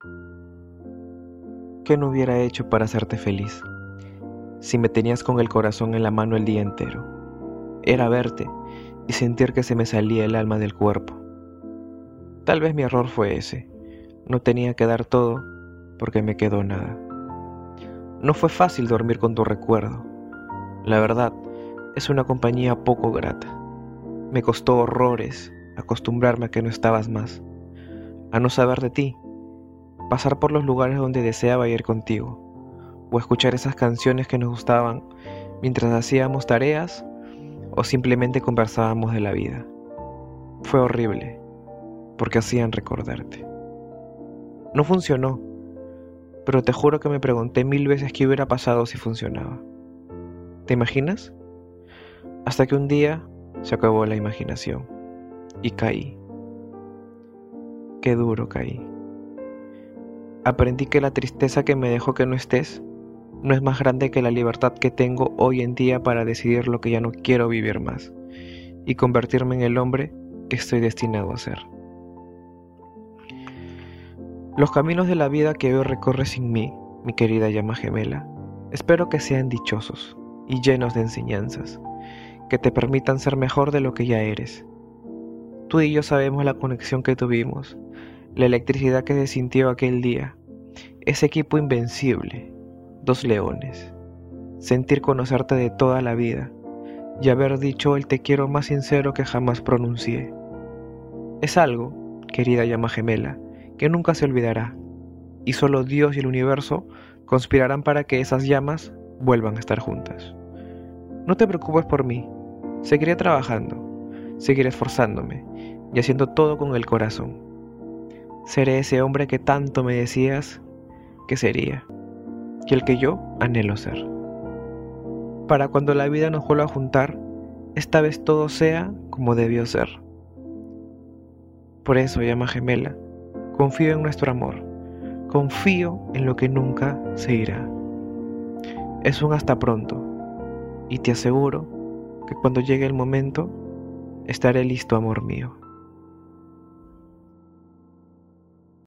¿Qué no hubiera hecho para hacerte feliz? Si me tenías con el corazón en la mano el día entero. Era verte y sentir que se me salía el alma del cuerpo. Tal vez mi error fue ese. No tenía que dar todo porque me quedó nada. No fue fácil dormir con tu recuerdo. La verdad, es una compañía poco grata. Me costó horrores acostumbrarme a que no estabas más, a no saber de ti, pasar por los lugares donde deseaba ir contigo, o escuchar esas canciones que nos gustaban mientras hacíamos tareas o simplemente conversábamos de la vida. Fue horrible, porque hacían recordarte. No funcionó, pero te juro que me pregunté mil veces qué hubiera pasado si funcionaba. ¿Te imaginas? Hasta que un día se acabó la imaginación y caí. Qué duro caí. Aprendí que la tristeza que me dejó que no estés no es más grande que la libertad que tengo hoy en día para decidir lo que ya no quiero vivir más y convertirme en el hombre que estoy destinado a ser. Los caminos de la vida que hoy recorres sin mí, mi querida llama gemela, espero que sean dichosos y llenos de enseñanzas, que te permitan ser mejor de lo que ya eres. Tú y yo sabemos la conexión que tuvimos, la electricidad que se sintió aquel día, ese equipo invencible, dos leones, sentir conocerte de toda la vida y haber dicho el te quiero más sincero que jamás pronuncié. Es algo, querida llama gemela, que nunca se olvidará, y solo Dios y el universo conspirarán para que esas llamas vuelvan a estar juntas. No te preocupes por mí, seguiré trabajando, seguiré esforzándome y haciendo todo con el corazón. Seré ese hombre que tanto me decías que sería y el que yo anhelo ser. Para cuando la vida nos vuelva a juntar, esta vez todo sea como debió ser. Por eso, llama gemela, confío en nuestro amor, confío en lo que nunca se irá. Es un hasta pronto, y te aseguro que cuando llegue el momento, estaré listo, amor mío.